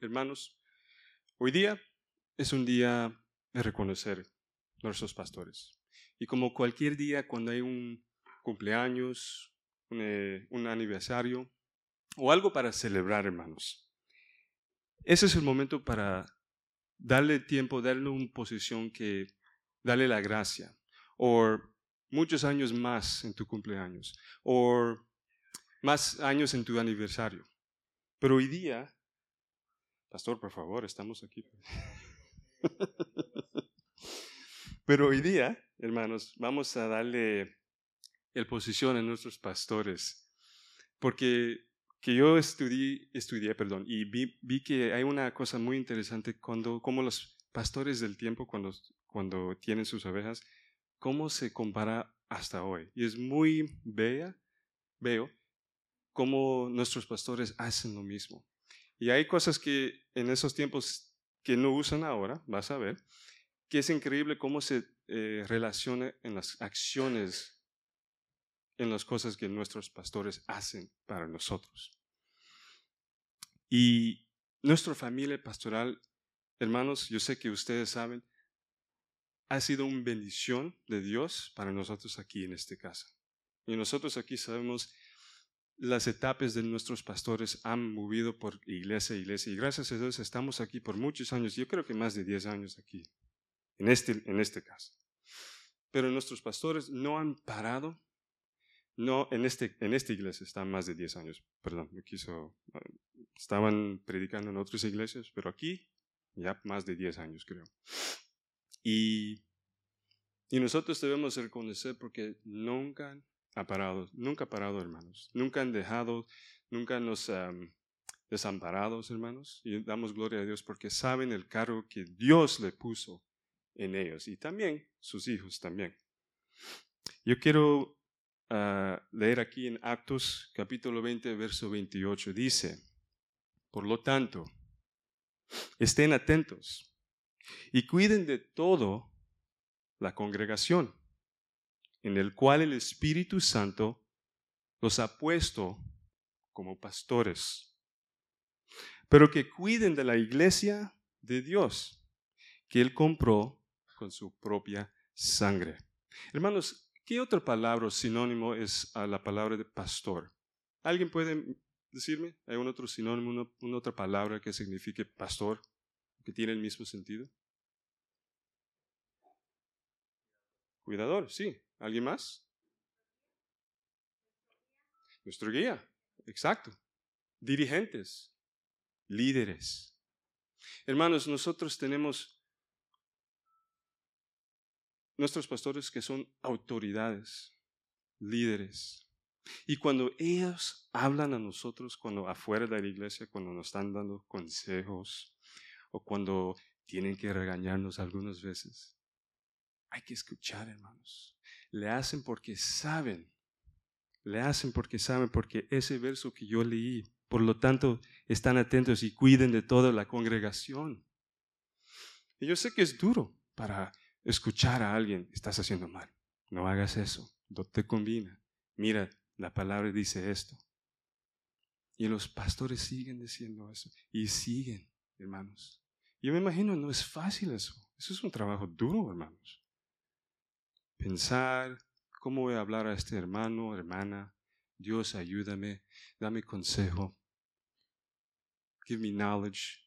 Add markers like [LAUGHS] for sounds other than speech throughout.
hermanos, hoy día es un día de reconocer nuestros pastores. Y como cualquier día, cuando hay un cumpleaños, un, eh, un aniversario o algo para celebrar, hermanos, ese es el momento para darle tiempo, darle una posición que, darle la gracia. O muchos años más en tu cumpleaños. O más años en tu aniversario. Pero hoy día, pastor, por favor, estamos aquí. [LAUGHS] Pero hoy día, hermanos, vamos a darle el posición a nuestros pastores. Porque que yo estudié, estudié perdón, y vi, que hay una cosa muy interesante cuando, como los pastores del tiempo, cuando, cuando tienen sus ovejas, cómo se compara hasta hoy. Y es muy bella, veo, cómo nuestros pastores hacen lo mismo. Y hay cosas que en esos tiempos que no usan ahora, vas a ver, que es increíble cómo se eh, relaciona en las acciones en las cosas que nuestros pastores hacen para nosotros. Y nuestra familia pastoral, hermanos, yo sé que ustedes saben, ha sido una bendición de Dios para nosotros aquí en esta casa. Y nosotros aquí sabemos las etapas de nuestros pastores han movido por iglesia a iglesia. Y gracias a Dios estamos aquí por muchos años, yo creo que más de 10 años aquí, en este, en este caso. Pero nuestros pastores no han parado no, en, este, en esta iglesia están más de 10 años, perdón, me quiso, estaban predicando en otras iglesias, pero aquí ya más de 10 años creo. Y, y nosotros debemos reconocer porque nunca ha nunca ha parado hermanos, nunca han dejado, nunca nos han desamparado hermanos, y damos gloria a Dios porque saben el cargo que Dios le puso en ellos y también sus hijos también. Yo quiero leer aquí en Actos capítulo 20, verso 28. Dice, por lo tanto, estén atentos y cuiden de todo la congregación, en el cual el Espíritu Santo los ha puesto como pastores, pero que cuiden de la iglesia de Dios, que Él compró con su propia sangre. Hermanos, ¿Qué otra palabra sinónimo es a la palabra de pastor? ¿Alguien puede decirme? ¿Hay un otro sinónimo, una, otra palabra que signifique pastor, que tiene el mismo sentido? Cuidador, sí. ¿Alguien más? Nuestro guía, exacto. Dirigentes, líderes. Hermanos, nosotros tenemos nuestros pastores que son autoridades, líderes. Y cuando ellos hablan a nosotros, cuando afuera de la iglesia, cuando nos están dando consejos o cuando tienen que regañarnos algunas veces, hay que escuchar, hermanos. Le hacen porque saben. Le hacen porque saben, porque ese verso que yo leí, por lo tanto, están atentos y cuiden de toda la congregación. Y yo sé que es duro para escuchar a alguien, estás haciendo mal. No hagas eso, no te combina. Mira, la palabra dice esto. Y los pastores siguen diciendo eso. Y siguen, hermanos. Yo me imagino, no es fácil eso. Eso es un trabajo duro, hermanos. Pensar, ¿cómo voy a hablar a este hermano, hermana? Dios, ayúdame, dame consejo. Give me knowledge.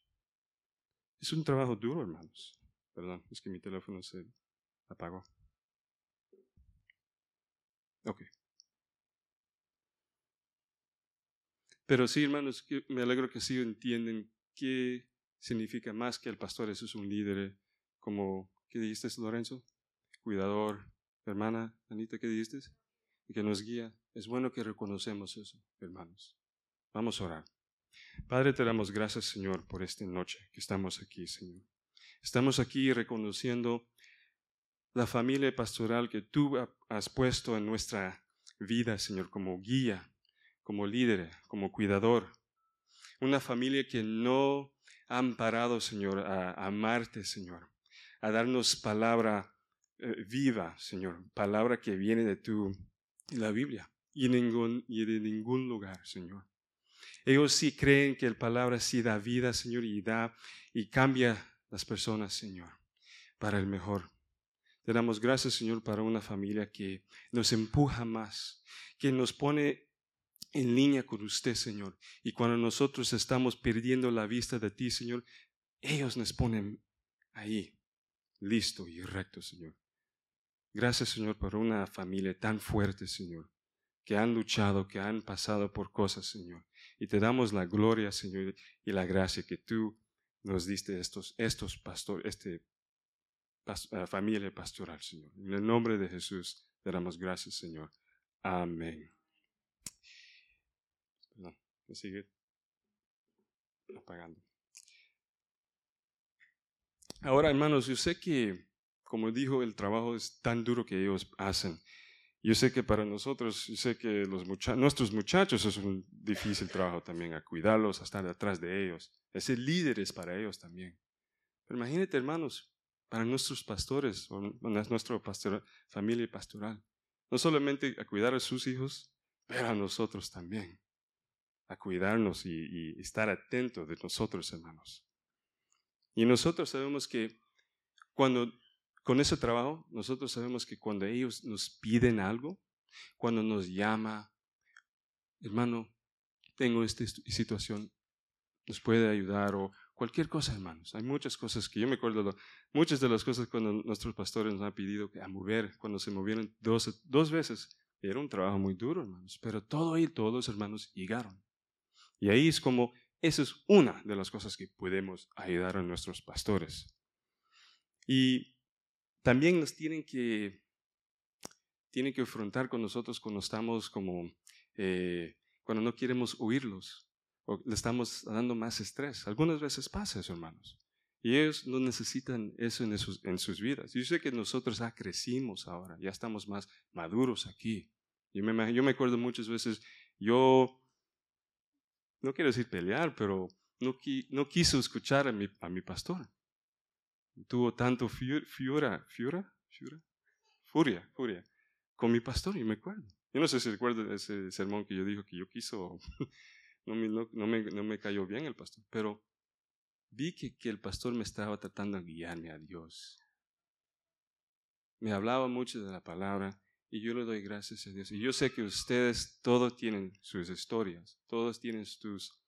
Es un trabajo duro, hermanos. Perdón, es que mi teléfono se apagó. Ok. Pero sí, hermanos, me alegro que sí entienden qué significa más que el pastor. Eso es un líder, como, ¿qué dijiste, Lorenzo? Cuidador. Hermana, Anita, ¿qué dijiste? Y que nos guía. Es bueno que reconocemos eso, hermanos. Vamos a orar. Padre, te damos gracias, Señor, por esta noche que estamos aquí, Señor. Estamos aquí reconociendo la familia pastoral que tú has puesto en nuestra vida, Señor, como guía, como líder, como cuidador. Una familia que no han parado, Señor, a, amarte, Señor, a darnos palabra eh, viva, Señor, palabra que viene de tu, la Biblia y, y de ningún lugar, Señor. Ellos sí creen que la palabra sí da vida, Señor, y da y cambia las personas, Señor, para el mejor. Te damos gracias, Señor, para una familia que nos empuja más, que nos pone en línea con usted, Señor. Y cuando nosotros estamos perdiendo la vista de ti, Señor, ellos nos ponen ahí, listo y recto, Señor. Gracias, Señor, por una familia tan fuerte, Señor, que han luchado, que han pasado por cosas, Señor. Y te damos la gloria, Señor, y la gracia que tú nos diste estos, estos pastores, este eh, familia pastoral, Señor. En el nombre de Jesús te damos gracias, Señor. Amén. Apagando. Ahora, hermanos, yo sé que, como dijo, el trabajo es tan duro que ellos hacen. Yo sé que para nosotros, yo sé que los nuestros muchachos es un difícil trabajo también, a cuidarlos, a estar detrás de ellos, a ser líderes para ellos también. Pero imagínate, hermanos, para nuestros pastores, o nuestra familia pastoral, no solamente a cuidar a sus hijos, pero a nosotros también, a cuidarnos y, y estar atentos de nosotros, hermanos. Y nosotros sabemos que cuando con ese trabajo, nosotros sabemos que cuando ellos nos piden algo, cuando nos llama, hermano, tengo esta situación, nos puede ayudar o cualquier cosa, hermanos. Hay muchas cosas que yo me acuerdo, muchas de las cosas cuando nuestros pastores nos han pedido a mover, cuando se movieron dos, dos veces, era un trabajo muy duro, hermanos, pero todo ahí, todos hermanos llegaron. Y ahí es como, esa es una de las cosas que podemos ayudar a nuestros pastores. Y también nos tienen que, tienen que afrontar con nosotros cuando estamos como, eh, cuando no queremos oírlos o le estamos dando más estrés. Algunas veces pasa eso, hermanos. Y ellos no necesitan eso en sus, en sus vidas. Yo sé que nosotros ya crecimos ahora, ya estamos más maduros aquí. Yo me, yo me acuerdo muchas veces, yo, no quiero decir pelear, pero no, no quiso escuchar a mi, a mi pastor tuvo tanto fiura, fiura, furia, furia, con mi pastor, y me acuerdo. Yo no sé si recuerdo ese sermón que yo dijo que yo quiso, [LAUGHS] no me, no, me, no me cayó bien el pastor, pero vi que, que el pastor me estaba tratando de guiarme a Dios. Me hablaba mucho de la palabra y yo le doy gracias a Dios. Y yo sé que ustedes todos tienen sus historias, todos tienen tus,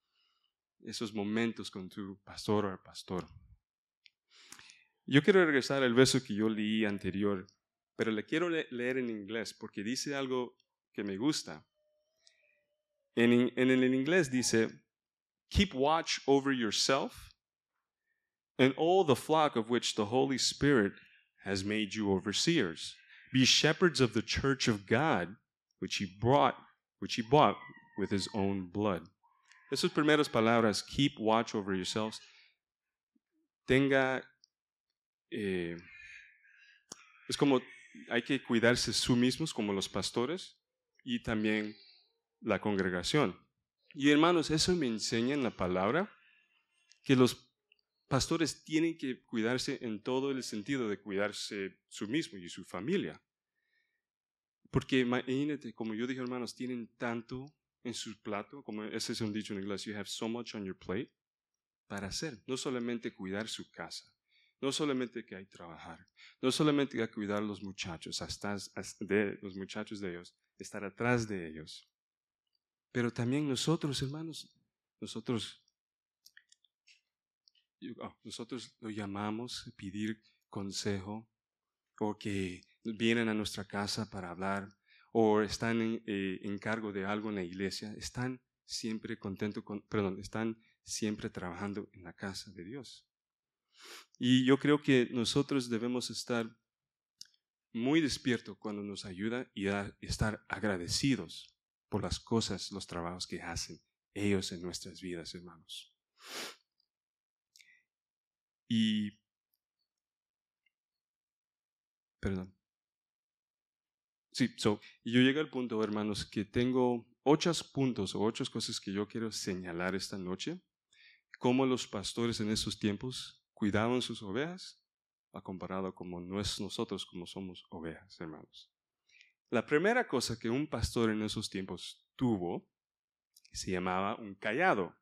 esos momentos con tu pastor o pastor. Yo quiero regresar al verso que yo leí anterior, pero le quiero leer en inglés porque dice algo que me gusta. En, en el inglés dice, Keep watch over yourself and all the flock of which the Holy Spirit has made you overseers. Be shepherds of the church of God, which he brought, which he bought with his own blood. Esas primeras palabras, keep watch over yourselves, tenga eh, es como hay que cuidarse su mismos como los pastores y también la congregación. Y hermanos, eso me enseña en la palabra que los pastores tienen que cuidarse en todo el sentido de cuidarse su mismo y su familia. Porque imagínate, como yo dije, hermanos, tienen tanto en su plato, como ese es un dicho en inglés, you have so much on your plate, para hacer, no solamente cuidar su casa, no solamente que hay que trabajar, no solamente que hay que cuidar a los muchachos, hasta de los muchachos de ellos, estar atrás de ellos, pero también nosotros, hermanos, nosotros, oh, nosotros lo llamamos pedir consejo o que vienen a nuestra casa para hablar o están en, eh, en cargo de algo en la iglesia, están siempre contentos, con, perdón, están siempre trabajando en la casa de Dios. Y yo creo que nosotros debemos estar muy despiertos cuando nos ayuda y estar agradecidos por las cosas, los trabajos que hacen ellos en nuestras vidas, hermanos. Y, perdón. Sí, so, yo llego al punto, hermanos, que tengo ocho puntos o ocho cosas que yo quiero señalar esta noche, cómo los pastores en esos tiempos cuidaban sus ovejas a comparado como nosotros como somos ovejas, hermanos. La primera cosa que un pastor en esos tiempos tuvo se llamaba un callado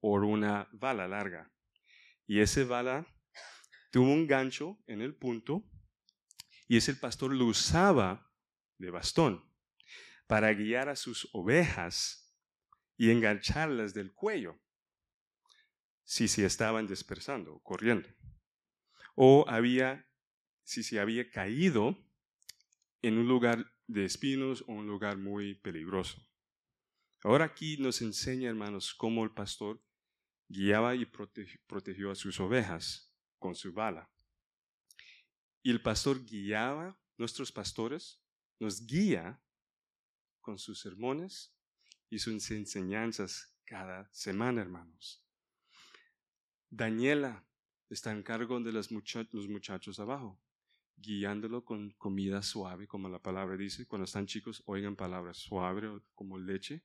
o una bala larga. Y ese bala tuvo un gancho en el punto y ese pastor lo usaba de bastón para guiar a sus ovejas y engancharlas del cuello si se estaban dispersando o corriendo. O había, si se había caído en un lugar de espinos o un lugar muy peligroso. Ahora aquí nos enseña, hermanos, cómo el pastor guiaba y protegió a sus ovejas con su bala. Y el pastor guiaba, nuestros pastores, nos guía con sus sermones y sus enseñanzas cada semana, hermanos. Daniela está en cargo de los muchachos abajo, guiándolo con comida suave, como la palabra dice. Cuando están chicos, oigan palabras suaves como leche.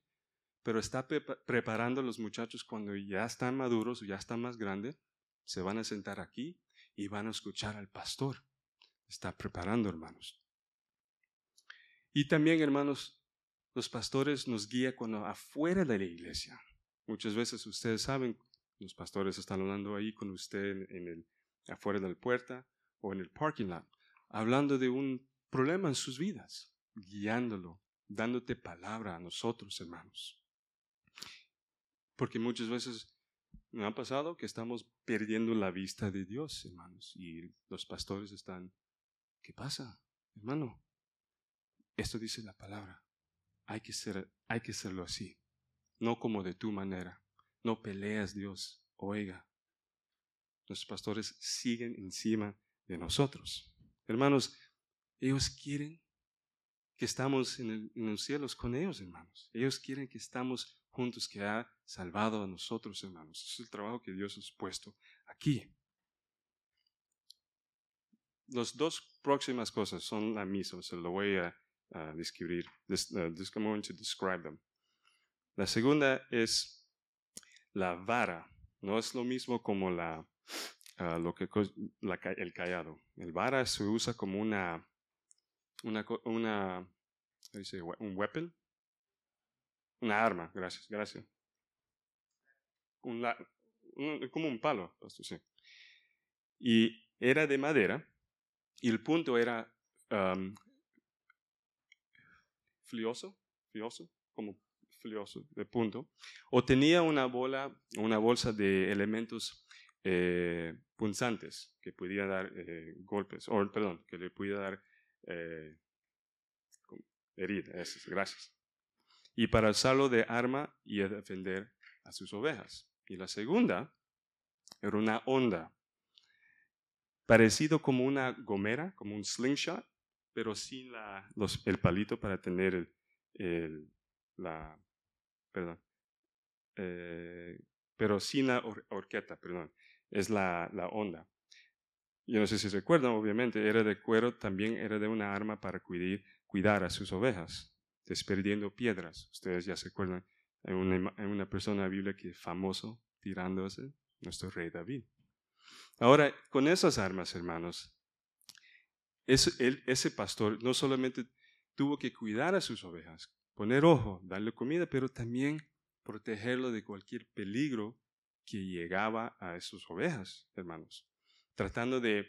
Pero está preparando a los muchachos cuando ya están maduros o ya están más grandes, se van a sentar aquí y van a escuchar al pastor. Está preparando, hermanos. Y también, hermanos, los pastores nos guían cuando afuera de la iglesia. Muchas veces ustedes saben, los pastores están hablando ahí con usted en el, afuera de la puerta o en el parking lot, hablando de un problema en sus vidas, guiándolo, dándote palabra a nosotros, hermanos. Porque muchas veces me ha pasado que estamos perdiendo la vista de Dios, hermanos, y los pastores están, ¿qué pasa, hermano? Esto dice la palabra. Hay que, ser, hay que hacerlo así, no como de tu manera. No peleas, Dios. Oiga, los pastores siguen encima de nosotros. Hermanos, ellos quieren que estamos en, los cielos con ellos, hermanos. Ellos quieren que estamos juntos, que ha salvado a nosotros, hermanos. es el trabajo que Dios ha puesto aquí. Las dos próximas cosas son las mismas, se lo voy a describir. This, uh, this, I'm going to describe them. La segunda es la vara. No es lo mismo como la, uh, lo que, la, el callado. El vara se usa como una, una, una dice, un weapon, una arma. Gracias, gracias. Un, un, como un palo, sí. Y era de madera y el punto era um, flioso, flioso, como de punto, o tenía una bola, una bolsa de elementos eh, punzantes que podía dar eh, golpes, o perdón, que le podía dar eh, heridas, gracias. Y para usarlo de arma y defender a sus ovejas. Y la segunda era una onda, parecido como una gomera, como un slingshot, pero sin la, los, el palito para tener el, el, la, perdón, eh, pero sin la horqueta, perdón, es la, la onda. Yo no sé si recuerdan, obviamente, era de cuero, también era de una arma para cuidar, a sus ovejas, desperdiendo piedras. Ustedes ya se acuerdan, en una, en persona de la Biblia que es famoso tirándose, nuestro rey David. Ahora, con esas armas, hermanos, ese pastor no solamente tuvo que cuidar a sus ovejas, poner ojo, darle comida, pero también protegerlo de cualquier peligro que llegaba a sus ovejas, hermanos, tratando de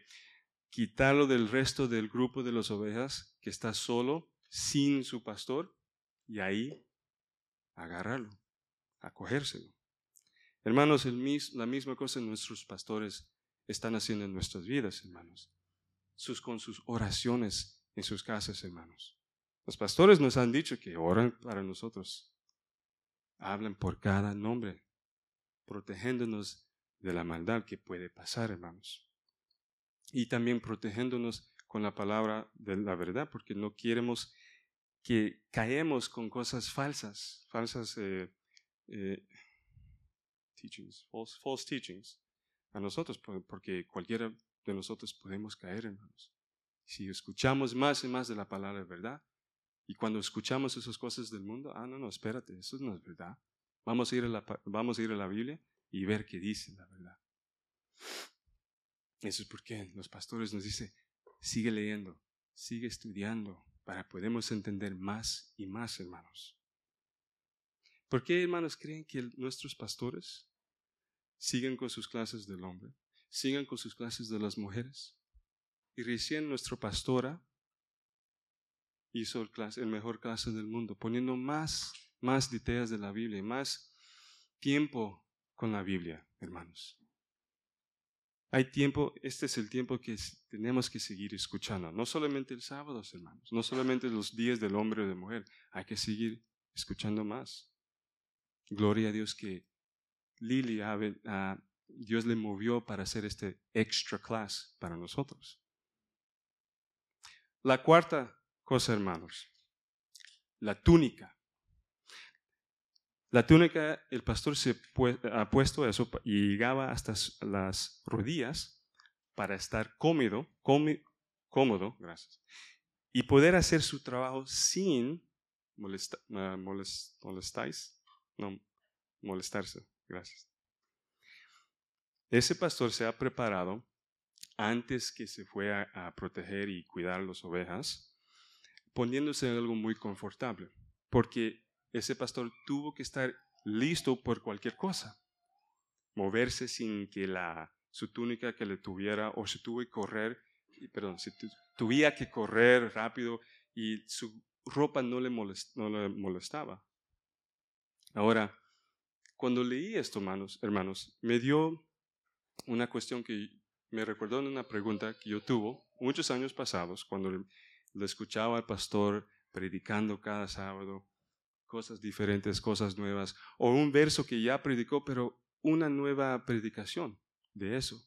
quitarlo del resto del grupo de las ovejas que está solo, sin su pastor, y ahí agarrarlo, acogérselo. Hermanos, la misma cosa nuestros pastores están haciendo en nuestras vidas, hermanos sus, con sus oraciones en sus casas, hermanos. Los pastores nos han dicho que oran para nosotros. Hablan por cada nombre, protegiéndonos de la maldad que puede pasar, hermanos. Y también protegiéndonos con la palabra de la verdad, porque no queremos que caemos con cosas falsas, falsas eh, eh, teachings, false, false teachings a nosotros, porque cualquiera de nosotros podemos caer, hermanos. Si escuchamos más y más de la palabra de verdad, y cuando escuchamos esas cosas del mundo, ah, no, no, espérate, eso no es verdad. Vamos a ir a la, vamos a, ir a la Biblia y ver qué dice la verdad. Eso es porque los pastores nos dicen, sigue leyendo, sigue estudiando, para podemos entender más y más, hermanos. ¿Por qué, hermanos, creen que nuestros pastores siguen con sus clases del hombre, sigan con sus clases de las mujeres? Y recién nuestra pastora hizo el, mejor clase del mundo, poniendo más, más de la Biblia, más tiempo con la Biblia, hermanos. Hay tiempo, este es el tiempo que tenemos que seguir escuchando, no solamente el sábado, hermanos, no solamente los días del hombre o de mujer, hay que seguir escuchando más. Gloria a Dios que Lili, Dios le movió para hacer este extra class para nosotros. La cuarta cosa, hermanos, la túnica. La túnica, el pastor se ha puesto eso y llegaba hasta las rodillas para estar cómodo, cómodo, gracias, y poder hacer su trabajo sin molestáis, no, molestarse. Gracias. Ese pastor se ha preparado antes que se fue a, proteger y cuidar las ovejas, poniéndose en algo muy confortable, porque ese pastor tuvo que estar listo por cualquier cosa, moverse sin que la, su túnica que le tuviera, o se tuvo que correr, perdón, si tuviera que correr rápido y su ropa no le, no le molestaba. Ahora, cuando leí esto, hermanos, hermanos, me dio una cuestión que me recordó una pregunta que yo tuve muchos años pasados, cuando le escuchaba al pastor predicando cada sábado cosas diferentes, cosas nuevas, o un verso que ya predicó, pero una nueva predicación de eso.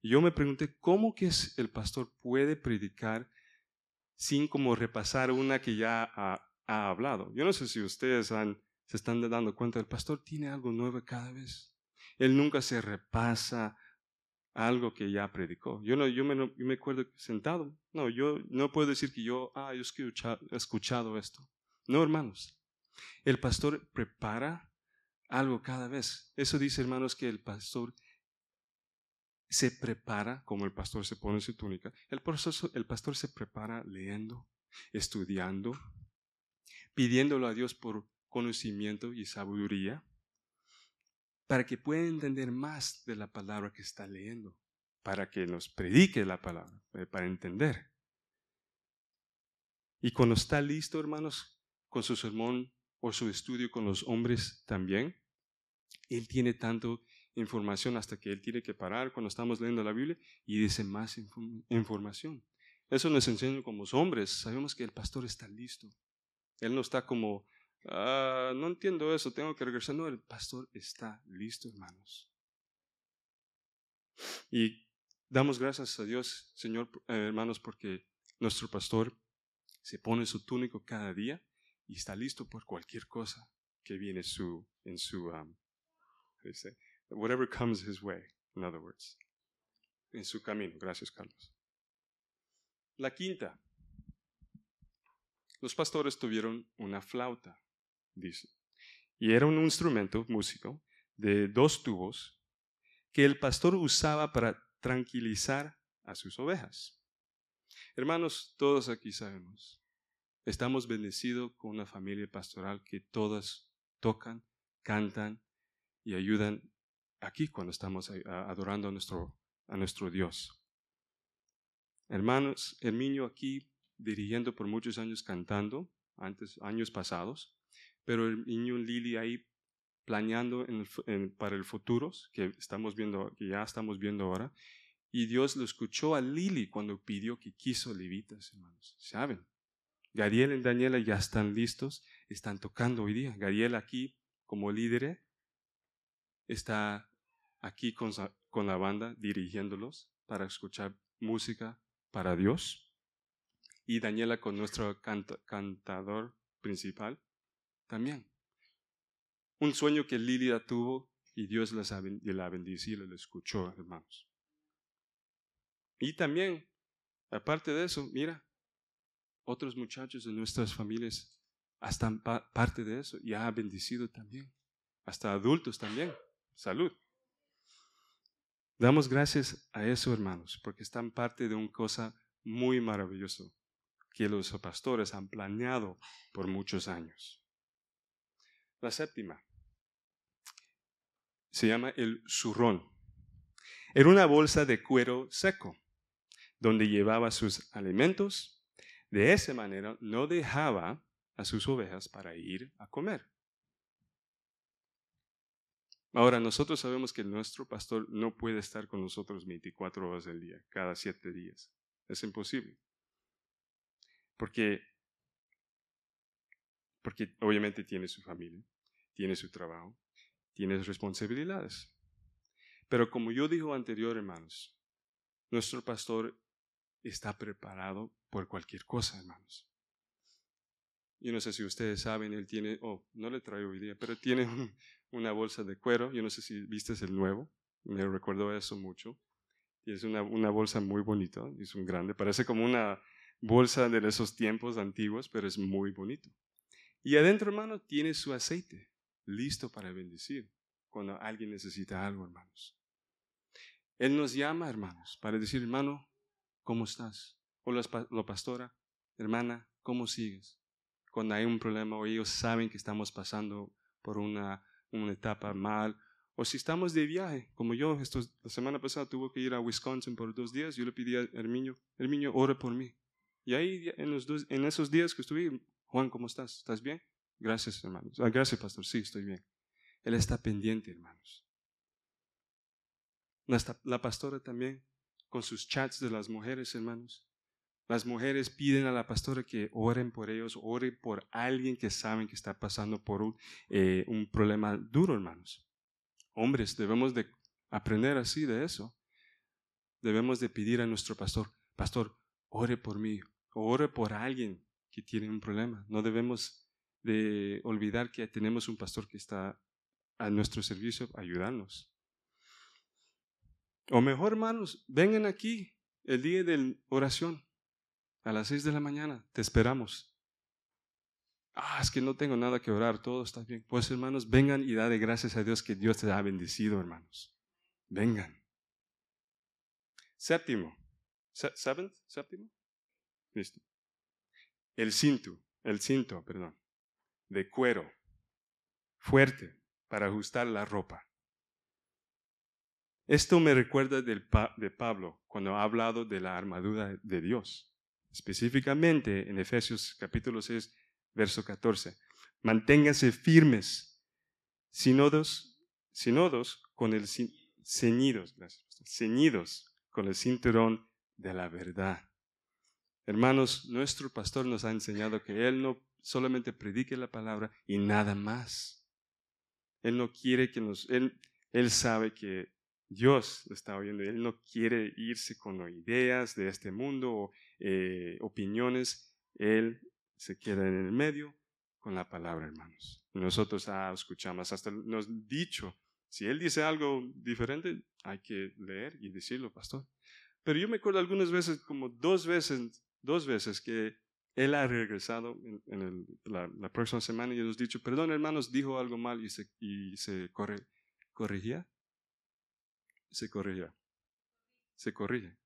Y yo me pregunté, ¿cómo que el pastor puede predicar sin como repasar una que ya ha, ha hablado? Yo no sé si ustedes se están dando cuenta, el pastor tiene algo nuevo cada vez. Él nunca se repasa algo que ya predicó. Yo, no, yo, me, me acuerdo sentado. No, yo no puedo decir que yo, ah, yo he escuchado esto. No, hermanos. El pastor prepara algo cada vez. Eso dice, hermanos, que el pastor se prepara, como el pastor se pone su túnica, el, el pastor se prepara leyendo, estudiando, pidiéndolo a Dios por conocimiento y sabiduría para que pueda entender más de la palabra que está leyendo, para que nos predique la palabra, eh, para entender. Y cuando está listo, hermanos, con su sermón o su estudio con los hombres también, él tiene tanto información hasta que él tiene que parar cuando estamos leyendo la Biblia y dice más información. Eso nos enseña como hombres, sabemos que el pastor está listo. Él no está como Ah, no entiendo eso, tengo que regresar. No, el pastor está listo, hermanos. Y damos gracias a Dios, Señor, eh, hermanos, porque nuestro pastor se pone su túnico cada día y está listo por cualquier cosa que viene en su, um, whatever comes his way, in other words, en su camino. Gracias, Carlos. La quinta. Los pastores tuvieron una flauta dice. Y era un instrumento músico de dos tubos que el pastor usaba para tranquilizar a sus ovejas. Hermanos, todos aquí sabemos, estamos bendecidos con una familia pastoral que todas tocan, cantan y ayudan aquí cuando estamos adorando a nuestro, a nuestro Dios. Hermanos, el niño aquí dirigiendo por muchos años cantando, antes, años pasados, pero el niño Lili ahí planeando para el futuro, que, estamos viendo, que ya estamos viendo ahora, y Dios lo escuchó a Lili cuando pidió que quiso levitas, hermanos. ¿Saben? Gadiel y Daniela ya están listos, están tocando hoy día. Gadiel aquí como líder está aquí con, con la banda dirigiéndolos para escuchar música para Dios. Y Daniela con nuestro cantador principal también. Un sueño que Lilia tuvo y Dios la bendició y la escuchó, hermanos. Y también, aparte de eso, mira, otros muchachos de nuestras familias están parte de eso y ha bendecido también. Hasta adultos también. Salud. Damos gracias a eso, hermanos, porque están parte de una cosa muy maravillosa que los pastores han planeado por muchos años. La séptima. se llama el zurrón. Era una bolsa de cuero seco, donde llevaba sus alimentos. De esa manera no dejaba a sus ovejas para ir a comer. Ahora, nosotros sabemos que nuestro pastor no puede estar con nosotros 24 horas del día, cada siete días. Es imposible. Porque, porque obviamente tiene su familia, tiene su trabajo, tiene responsabilidades. Pero como yo dijo anterior, hermanos, nuestro pastor está preparado por cualquier cosa, hermanos. Yo no sé si ustedes saben, él tiene, oh, no le traigo hoy día, pero tiene una bolsa de cuero. Yo no sé si viste el nuevo, me recuerdo eso mucho. Y es una, una bolsa muy bonita, es un grande, parece como una bolsa de esos tiempos antiguos, pero es muy bonito. Y adentro, hermano, tiene su aceite listo para bendecir cuando alguien necesita algo, hermanos. Él nos llama, hermanos, para decir, hermano, ¿cómo estás? O la, pastora, hermana, ¿cómo sigues? Cuando hay un problema o ellos saben que estamos pasando por una, una etapa mal, o si estamos de viaje, como yo, la semana pasada tuve que ir a Wisconsin por dos días, yo le pedí a Herminio, Herminio, ore por mí. Y ahí, en, los en esos días que estuve, Juan, ¿cómo estás? ¿Estás bien? Gracias, hermanos. Ah, gracias, pastor. Sí, estoy bien. Él está pendiente, hermanos. La, pastora también, con sus chats de las mujeres, hermanos. Las mujeres piden a la pastora que oren por ellos, oren por alguien que saben que está pasando por un, eh, un problema duro, hermanos. Hombres, debemos de aprender así de eso. Debemos de pedir a nuestro pastor, pastor, ore por mí, ore por alguien que tiene un problema. No debemos de olvidar que tenemos un pastor que está a nuestro servicio ayudarnos. O mejor, hermanos, vengan aquí el día de oración a las seis de la mañana. Te esperamos. Ah, es que no tengo nada que orar, todo está bien. Pues hermanos, vengan y de gracias a Dios que Dios te ha bendecido, hermanos. Vengan. Séptimo. Seventh, séptimo. Listo. El cinto, el cinto, perdón de cuero, fuerte, para ajustar la ropa. Esto me recuerda de Pablo cuando ha hablado de la armadura de Dios, específicamente en Efesios capítulo 6, verso 14. Manténganse firmes, sinodos, sinodos con el ceñidos, ceñidos con el cinturón de la verdad. Hermanos, nuestro pastor nos ha enseñado que Él no solamente predique la palabra y nada más. Él no quiere que nos, él, él sabe que Dios está oyendo, Él no quiere irse con ideas de este mundo o eh, opiniones, Él se queda en el medio con la palabra, hermanos. Nosotros ah, escuchamos, hasta nos dicho, si Él dice algo diferente, hay que leer y decirlo, pastor. Pero yo me acuerdo algunas veces, como dos veces, dos veces que él ha regresado en, la, próxima semana y nos ha dicho, perdón hermanos, dijo algo mal y se, y se corre, corrigía. Se corrigía. Se corrige.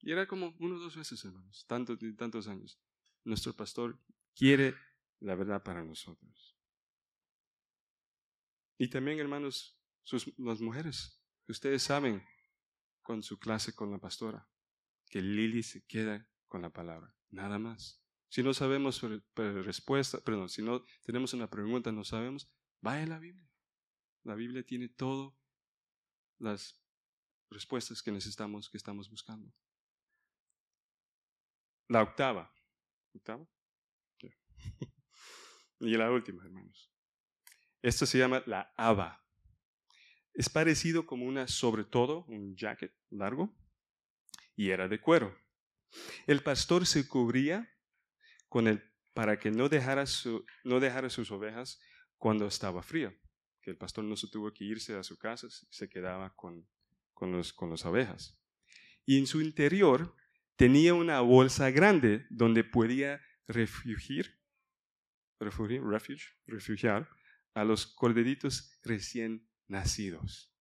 Y era como uno o dos veces, hermanos, tantos, tantos años. Nuestro pastor quiere la verdad para nosotros. Y también, hermanos, sus, las mujeres, ustedes saben con su clase con la pastora, que Lili se queda con la palabra, nada más. Si no sabemos respuesta, perdón, si no tenemos una pregunta, no sabemos, vaya a la Biblia. La Biblia tiene todas las respuestas que necesitamos, que estamos buscando. La octava. ¿Octava? [LAUGHS] y la última, hermanos. Esto se llama la aba. Es parecido como una sobre todo, un jacket largo, y era de cuero. El pastor se cubría con el, para que no dejara, no dejara sus ovejas cuando estaba frío, que el pastor no se tuvo que irse a su casa, se quedaba con, con, los, con las ovejas. Y en su interior tenía una bolsa grande donde podía refugiar, refugiar, refugiar a los corderitos recién nacidos.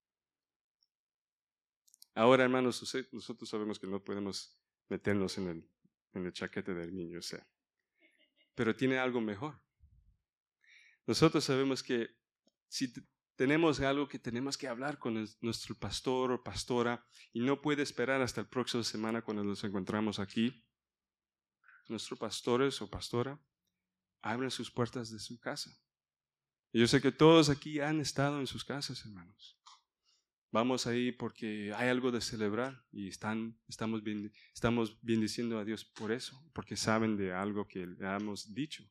Ahora, hermanos, nosotros sabemos que no podemos meternos en el, en el chaquete del niño, o sea, pero tiene algo mejor. Nosotros sabemos que si tenemos algo que tenemos que hablar con nuestro pastor o pastora y no puede esperar hasta el próximo semana cuando nos encontramos aquí, nuestros pastores o pastora abren sus puertas de su casa. Yo sé que todos aquí han estado en sus casas, hermanos. Vamos ahí porque hay algo de celebrar y están, estamos, estamos bendiciendo a Dios por eso, porque saben de algo que le hemos dicho.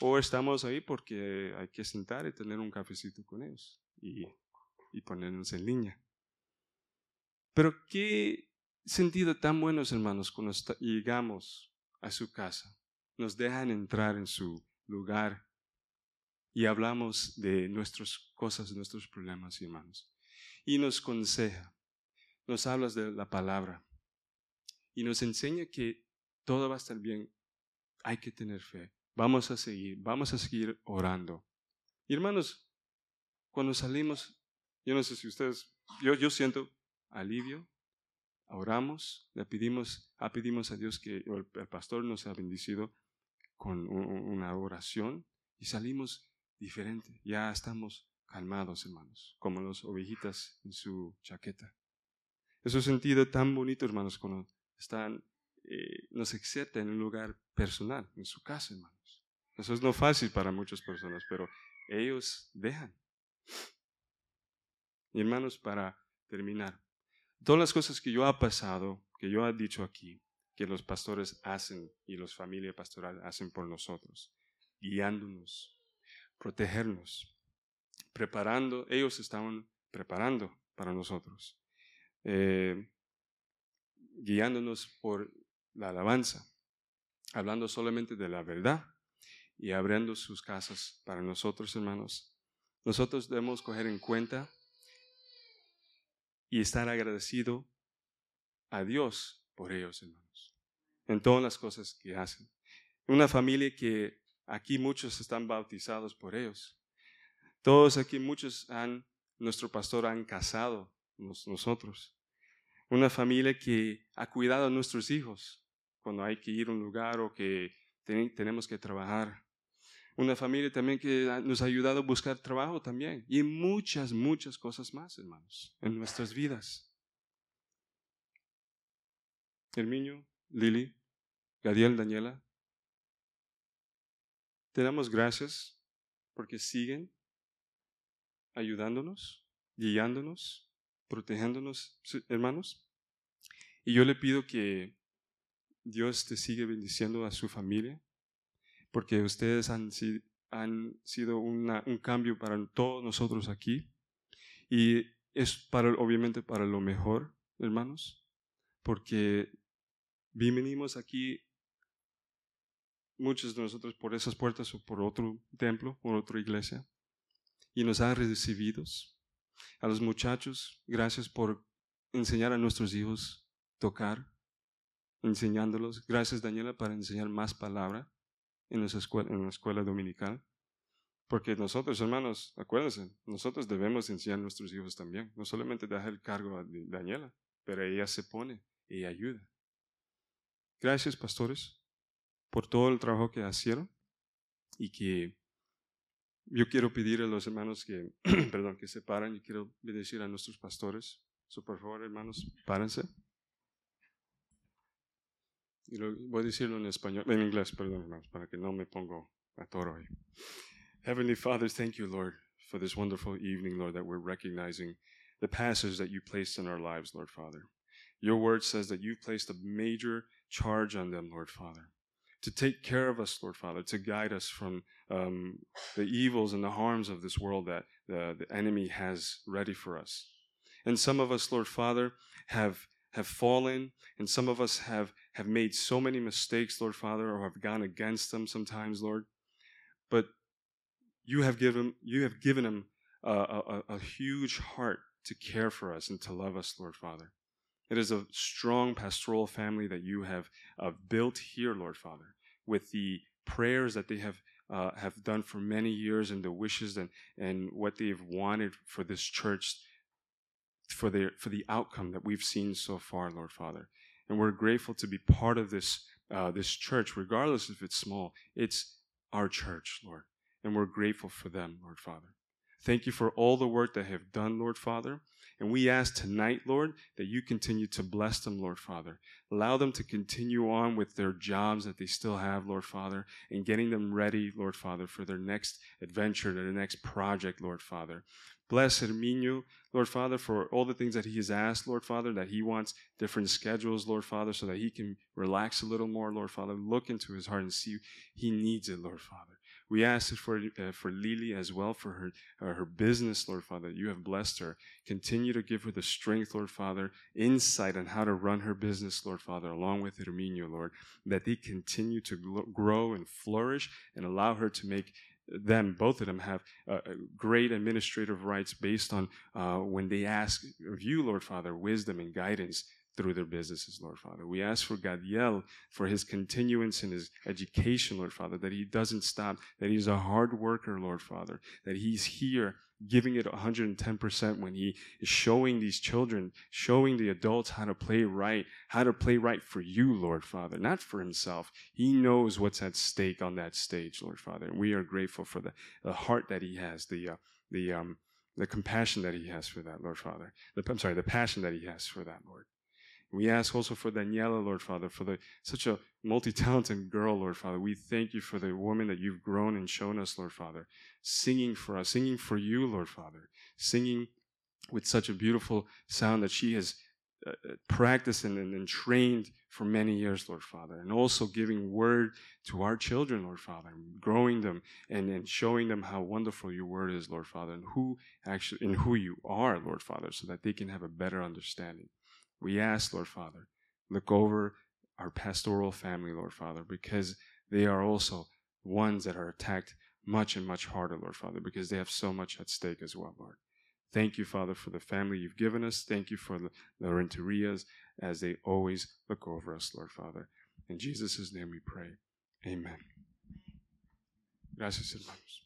O estamos ahí porque hay que sentar y tener un cafecito con ellos y, y ponernos en línea. Pero qué sentido tan buenos, hermanos, cuando llegamos a su casa, nos dejan entrar en su lugar y hablamos de nuestras cosas, nuestros problemas, hermanos y nos conseja, nos hablas de la palabra y nos enseña que todo va a estar bien. Hay que tener fe. Vamos a seguir, vamos a seguir orando. Y hermanos, cuando salimos, yo no sé si ustedes, yo, yo siento alivio, oramos, le pedimos, a ah, pedimos a Dios que el, el pastor nos ha bendecido con una oración y salimos diferente. Ya estamos calmados, hermanos, como las ovejitas en su chaqueta. Es un sentido tan bonito, hermanos, cuando están, eh, nos aceptan en un lugar personal, en su casa, hermanos. Eso es no fácil para muchas personas, pero ellos dejan. Y hermanos, para terminar, todas las cosas que yo ha pasado, que yo he dicho aquí, que los pastores hacen y los familias pastoral hacen por nosotros, guiándonos, protegernos, preparando, ellos estaban preparando para nosotros, eh, guiándonos por la alabanza, hablando solamente de la verdad y abriendo sus casas para nosotros, hermanos. Nosotros debemos coger en cuenta y estar agradecido a Dios por ellos, hermanos, en todas las cosas que hacen. Una familia que aquí muchos están bautizados por ellos. Todos aquí, muchos han, nuestro pastor han casado nosotros. Una familia que ha cuidado a nuestros hijos cuando hay que ir a un lugar o que tenemos que trabajar. Una familia también que nos ha ayudado a buscar trabajo también. Y muchas, muchas cosas más, hermanos, en nuestras vidas. Herminio, Lili, Gadiel, Daniela, te damos gracias porque siguen ayudándonos, guiándonos, protegiéndonos, hermanos. Y yo le pido que Dios te siga bendiciendo a su familia, porque ustedes han, han sido un cambio para todos nosotros aquí. Y es para, obviamente para lo mejor, hermanos, porque venimos aquí muchos de nosotros por esas puertas o por otro templo, por otra iglesia, y nos ha recibido. A los muchachos, gracias por enseñar a nuestros hijos tocar, enseñándolos. Gracias, Daniela, para enseñar más palabra en, escuela, en la escuela dominical. Porque nosotros, hermanos, acuérdense, nosotros debemos enseñar a nuestros hijos también. No solamente dejar el cargo a Daniela, pero ella se pone y ayuda. Gracias, pastores, por todo el trabajo que hicieron y que yo quiero pedir a los hermanos que, [CLEARS THROAT] perdón, que se paren y quiero bendecir a nuestros pastores. So, por favor, hermanos, párense. Y lo, voy a decirlo en español, en inglés, perdón, hermanos, para que no me pongo a toro ahí. Heavenly Father, thank you, Lord, for this wonderful evening, Lord, that we're recognizing the passage that you placed in our lives, Lord Father. Your word says that you placed a major charge on them, Lord Father to take care of us, Lord Father, to guide us from um, the evils and the harms of this world that the, the enemy has ready for us. And some of us, Lord Father, have have fallen, and some of us have have made so many mistakes, Lord Father, or have gone against them sometimes, Lord. But you have given you have given him a, a, a huge heart to care for us and to love us, Lord Father. It is a strong pastoral family that you have uh, built here, Lord Father, with the prayers that they have uh, have done for many years and the wishes and, and what they've wanted for this church for the for the outcome that we've seen so far, Lord Father. And we're grateful to be part of this uh, this church, regardless if it's small. It's our church, Lord, and we're grateful for them, Lord Father. Thank you for all the work they have done, Lord Father. And we ask tonight, Lord, that you continue to bless them, Lord Father. Allow them to continue on with their jobs that they still have, Lord Father, and getting them ready, Lord Father, for their next adventure, their next project, Lord Father. Bless Herminio, Lord Father, for all the things that he has asked, Lord Father, that he wants different schedules, Lord Father, so that he can relax a little more, Lord Father. Look into his heart and see he needs it, Lord Father. We ask it for uh, for Lily as well for her uh, her business, Lord Father. You have blessed her. Continue to give her the strength, Lord Father, insight on how to run her business, Lord Father, along with Herminio, Lord, that they continue to grow and flourish and allow her to make them, both of them, have uh, great administrative rights based on uh, when they ask of you, Lord Father, wisdom and guidance through their businesses, Lord Father. We ask for Gadiel for his continuance in his education, Lord Father, that he doesn't stop, that he's a hard worker, Lord Father, that he's here giving it 110% when he is showing these children, showing the adults how to play right, how to play right for you, Lord Father, not for himself. He knows what's at stake on that stage, Lord Father. And we are grateful for the, the heart that he has, the, uh, the, um, the compassion that he has for that, Lord Father. The, I'm sorry, the passion that he has for that, Lord. We ask also for Daniela, Lord Father, for the such a multi-talented girl, Lord Father. We thank you for the woman that you've grown and shown us, Lord Father, singing for us, singing for you, Lord Father, singing with such a beautiful sound that she has uh, uh practiced and, and, and, trained for many years, Lord Father, and also giving word to our children, Lord Father, growing them and, and showing them how wonderful your word is, Lord Father, and who actually and who you are, Lord Father, so that they can have a better understanding. We ask, Lord Father, look over our pastoral family, Lord Father, because they are also ones that are attacked much and much harder, Lord Father, because they have so much at stake as well, Lord. Thank you, Father, for the family you've given us. Thank you for the, the Renterias as they always look over us, Lord Father. In Jesus' name we pray. Amen. Gracias, hermanos.